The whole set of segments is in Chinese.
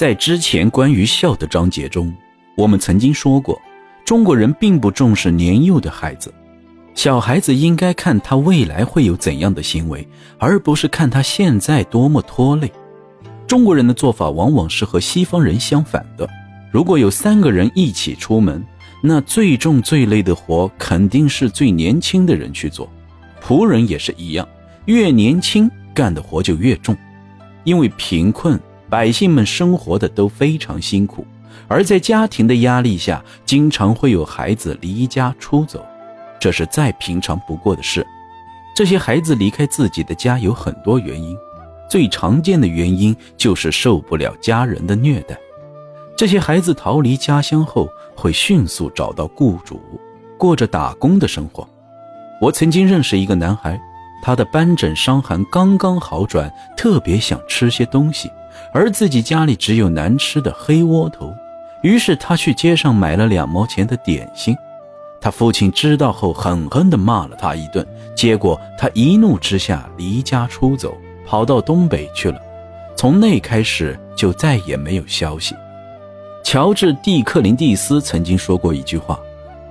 在之前关于孝的章节中，我们曾经说过，中国人并不重视年幼的孩子，小孩子应该看他未来会有怎样的行为，而不是看他现在多么拖累。中国人的做法往往是和西方人相反的。如果有三个人一起出门，那最重最累的活肯定是最年轻的人去做。仆人也是一样，越年轻干的活就越重，因为贫困，百姓们生活的都非常辛苦，而在家庭的压力下，经常会有孩子离家出走，这是再平常不过的事。这些孩子离开自己的家有很多原因。最常见的原因就是受不了家人的虐待。这些孩子逃离家乡后，会迅速找到雇主，过着打工的生活。我曾经认识一个男孩，他的斑疹伤寒刚刚好转，特别想吃些东西，而自己家里只有难吃的黑窝头，于是他去街上买了两毛钱的点心。他父亲知道后，狠狠地骂了他一顿，结果他一怒之下离家出走。跑到东北去了，从那开始就再也没有消息。乔治·蒂克林蒂斯曾经说过一句话，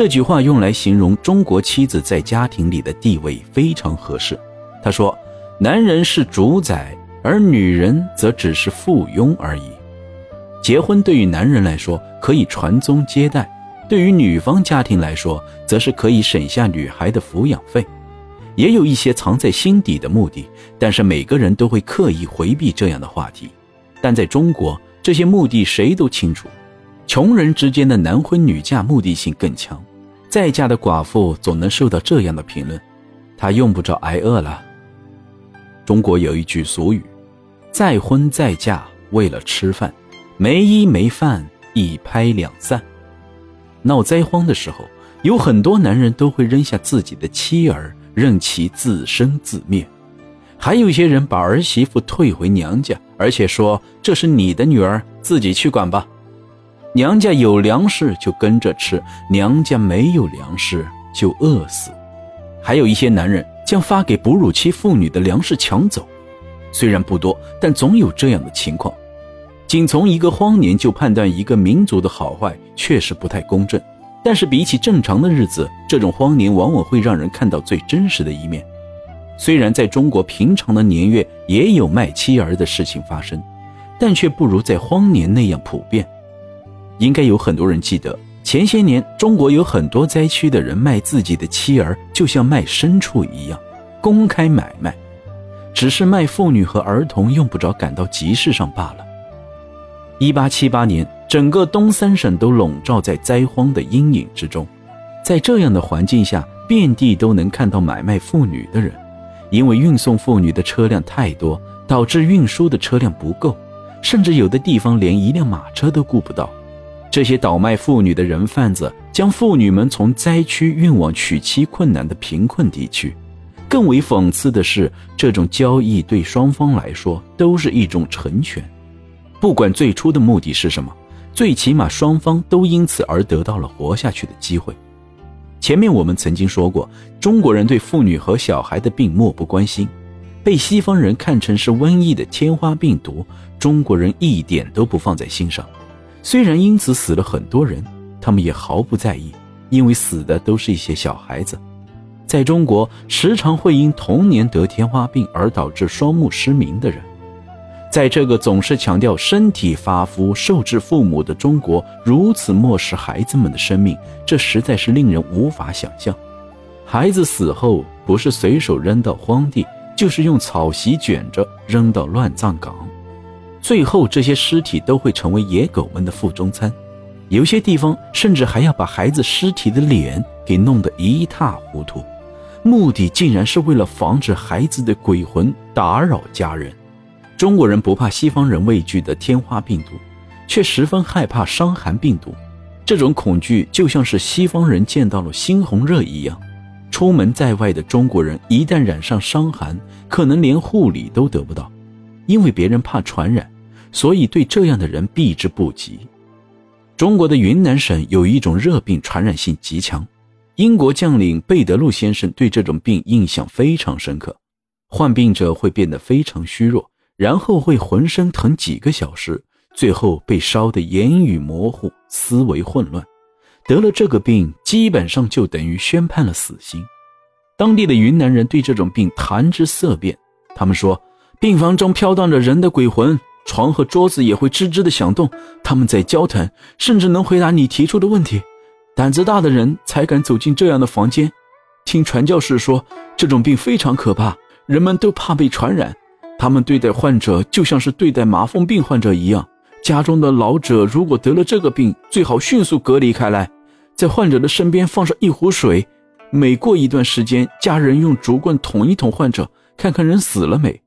这句话用来形容中国妻子在家庭里的地位非常合适。他说：“男人是主宰，而女人则只是附庸而已。结婚对于男人来说可以传宗接代，对于女方家庭来说，则是可以省下女孩的抚养费。”也有一些藏在心底的目的，但是每个人都会刻意回避这样的话题。但在中国，这些目的谁都清楚。穷人之间的男婚女嫁目的性更强，再嫁的寡妇总能受到这样的评论：她用不着挨饿了。中国有一句俗语：“再婚再嫁为了吃饭，没衣没饭一拍两散。”闹灾荒的时候，有很多男人都会扔下自己的妻儿。任其自生自灭，还有一些人把儿媳妇退回娘家，而且说这是你的女儿，自己去管吧。娘家有粮食就跟着吃，娘家没有粮食就饿死。还有一些男人将发给哺乳期妇女的粮食抢走，虽然不多，但总有这样的情况。仅从一个荒年就判断一个民族的好坏，确实不太公正。但是比起正常的日子，这种荒年往往会让人看到最真实的一面。虽然在中国平常的年月也有卖妻儿的事情发生，但却不如在荒年那样普遍。应该有很多人记得，前些年中国有很多灾区的人卖自己的妻儿，就像卖牲畜一样，公开买卖，只是卖妇女和儿童用不着赶到集市上罢了。一八七八年。整个东三省都笼罩在灾荒的阴影之中，在这样的环境下，遍地都能看到买卖妇女的人。因为运送妇女的车辆太多，导致运输的车辆不够，甚至有的地方连一辆马车都顾不到。这些倒卖妇女的人贩子将妇女们从灾区运往娶妻困难的贫困地区。更为讽刺的是，这种交易对双方来说都是一种成全，不管最初的目的是什么。最起码双方都因此而得到了活下去的机会。前面我们曾经说过，中国人对妇女和小孩的病漠不关心，被西方人看成是瘟疫的天花病毒，中国人一点都不放在心上。虽然因此死了很多人，他们也毫不在意，因为死的都是一些小孩子。在中国，时常会因童年得天花病而导致双目失明的人。在这个总是强调身体发肤受制父母的中国，如此漠视孩子们的生命，这实在是令人无法想象。孩子死后，不是随手扔到荒地，就是用草席卷着扔到乱葬岗，最后这些尸体都会成为野狗们的腹中餐。有些地方甚至还要把孩子尸体的脸给弄得一塌糊涂，目的竟然是为了防止孩子的鬼魂打扰家人。中国人不怕西方人畏惧的天花病毒，却十分害怕伤寒病毒。这种恐惧就像是西方人见到了猩红热一样。出门在外的中国人一旦染上伤寒，可能连护理都得不到，因为别人怕传染，所以对这样的人避之不及。中国的云南省有一种热病，传染性极强。英国将领贝德路先生对这种病印象非常深刻，患病者会变得非常虚弱。然后会浑身疼几个小时，最后被烧得言语模糊，思维混乱。得了这个病，基本上就等于宣判了死刑。当地的云南人对这种病谈之色变，他们说，病房中飘荡着人的鬼魂，床和桌子也会吱吱的响动，他们在交谈，甚至能回答你提出的问题。胆子大的人才敢走进这样的房间。听传教士说，这种病非常可怕，人们都怕被传染。他们对待患者就像是对待麻风病患者一样。家中的老者如果得了这个病，最好迅速隔离开来，在患者的身边放上一壶水，每过一段时间，家人用竹棍捅一捅患者，看看人死了没。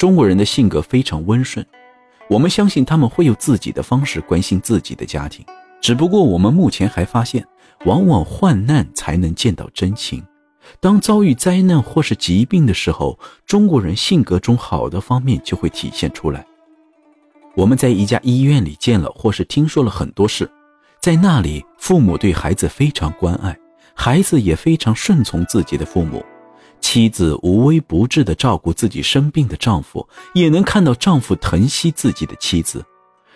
中国人的性格非常温顺，我们相信他们会有自己的方式关心自己的家庭。只不过我们目前还发现，往往患难才能见到真情。当遭遇灾难或是疾病的时候，中国人性格中好的方面就会体现出来。我们在一家医院里见了或是听说了很多事，在那里，父母对孩子非常关爱，孩子也非常顺从自己的父母，妻子无微不至地照顾自己生病的丈夫，也能看到丈夫疼惜自己的妻子。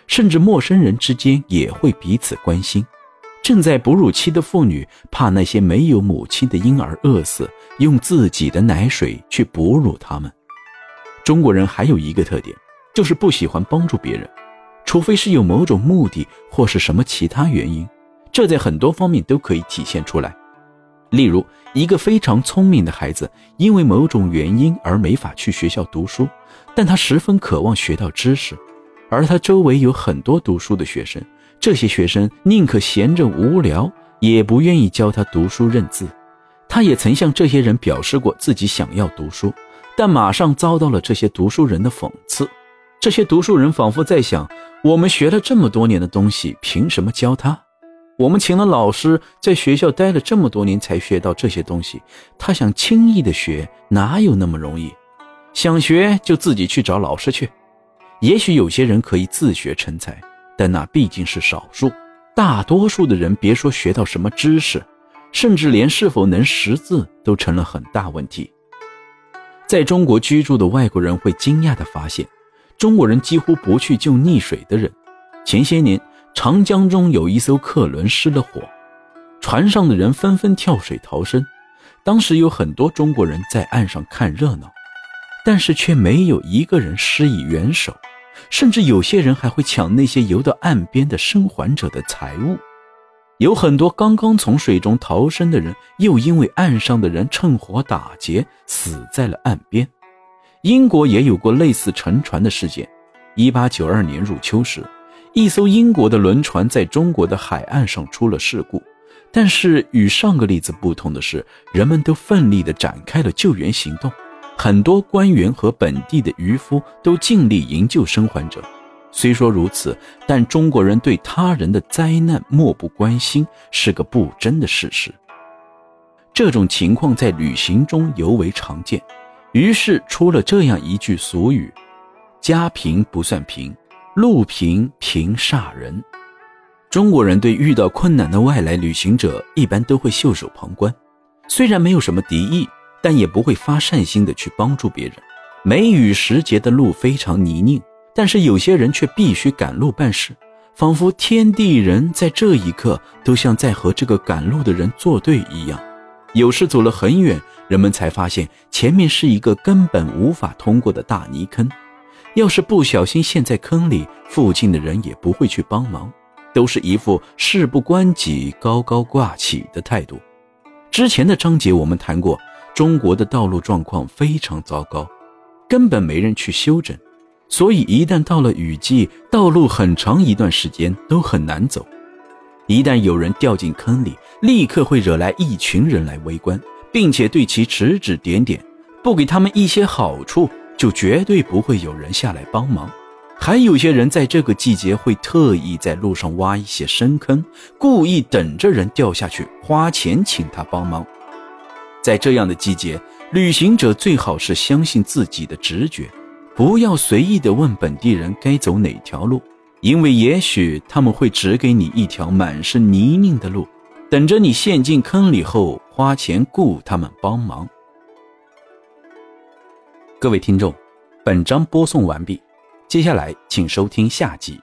甚至陌生人之间也会彼此关心。正在哺乳期的妇女怕那些没有母亲的婴儿饿死，用自己的奶水去哺乳他们。中国人还有一个特点，就是不喜欢帮助别人，除非是有某种目的或是什么其他原因。这在很多方面都可以体现出来。例如，一个非常聪明的孩子，因为某种原因而没法去学校读书，但他十分渴望学到知识。而他周围有很多读书的学生，这些学生宁可闲着无聊，也不愿意教他读书认字。他也曾向这些人表示过自己想要读书，但马上遭到了这些读书人的讽刺。这些读书人仿佛在想：我们学了这么多年的东西，凭什么教他？我们请了老师，在学校待了这么多年才学到这些东西，他想轻易的学，哪有那么容易？想学就自己去找老师去。也许有些人可以自学成才，但那毕竟是少数。大多数的人，别说学到什么知识，甚至连是否能识字都成了很大问题。在中国居住的外国人会惊讶地发现，中国人几乎不去救溺水的人。前些年，长江中有一艘客轮失了火，船上的人纷纷跳水逃生。当时有很多中国人在岸上看热闹，但是却没有一个人施以援手。甚至有些人还会抢那些游到岸边的生还者的财物，有很多刚刚从水中逃生的人，又因为岸上的人趁火打劫，死在了岸边。英国也有过类似沉船的事件。一八九二年入秋时，一艘英国的轮船在中国的海岸上出了事故，但是与上个例子不同的是，人们都奋力地展开了救援行动。很多官员和本地的渔夫都尽力营救生还者。虽说如此，但中国人对他人的灾难漠不关心是个不争的事实。这种情况在旅行中尤为常见，于是出了这样一句俗语：“家贫不算贫，路贫贫煞人。”中国人对遇到困难的外来旅行者一般都会袖手旁观，虽然没有什么敌意。但也不会发善心的去帮助别人。梅雨时节的路非常泥泞，但是有些人却必须赶路办事，仿佛天地人在这一刻都像在和这个赶路的人作对一样。有时走了很远，人们才发现前面是一个根本无法通过的大泥坑。要是不小心陷在坑里，附近的人也不会去帮忙，都是一副事不关己、高高挂起的态度。之前的章节我们谈过。中国的道路状况非常糟糕，根本没人去修整，所以一旦到了雨季，道路很长一段时间都很难走。一旦有人掉进坑里，立刻会惹来一群人来围观，并且对其指指点点，不给他们一些好处，就绝对不会有人下来帮忙。还有些人在这个季节会特意在路上挖一些深坑，故意等着人掉下去，花钱请他帮忙。在这样的季节，旅行者最好是相信自己的直觉，不要随意的问本地人该走哪条路，因为也许他们会指给你一条满是泥泞的路，等着你陷进坑里后花钱雇他们帮忙。各位听众，本章播送完毕。接下来请收听下集。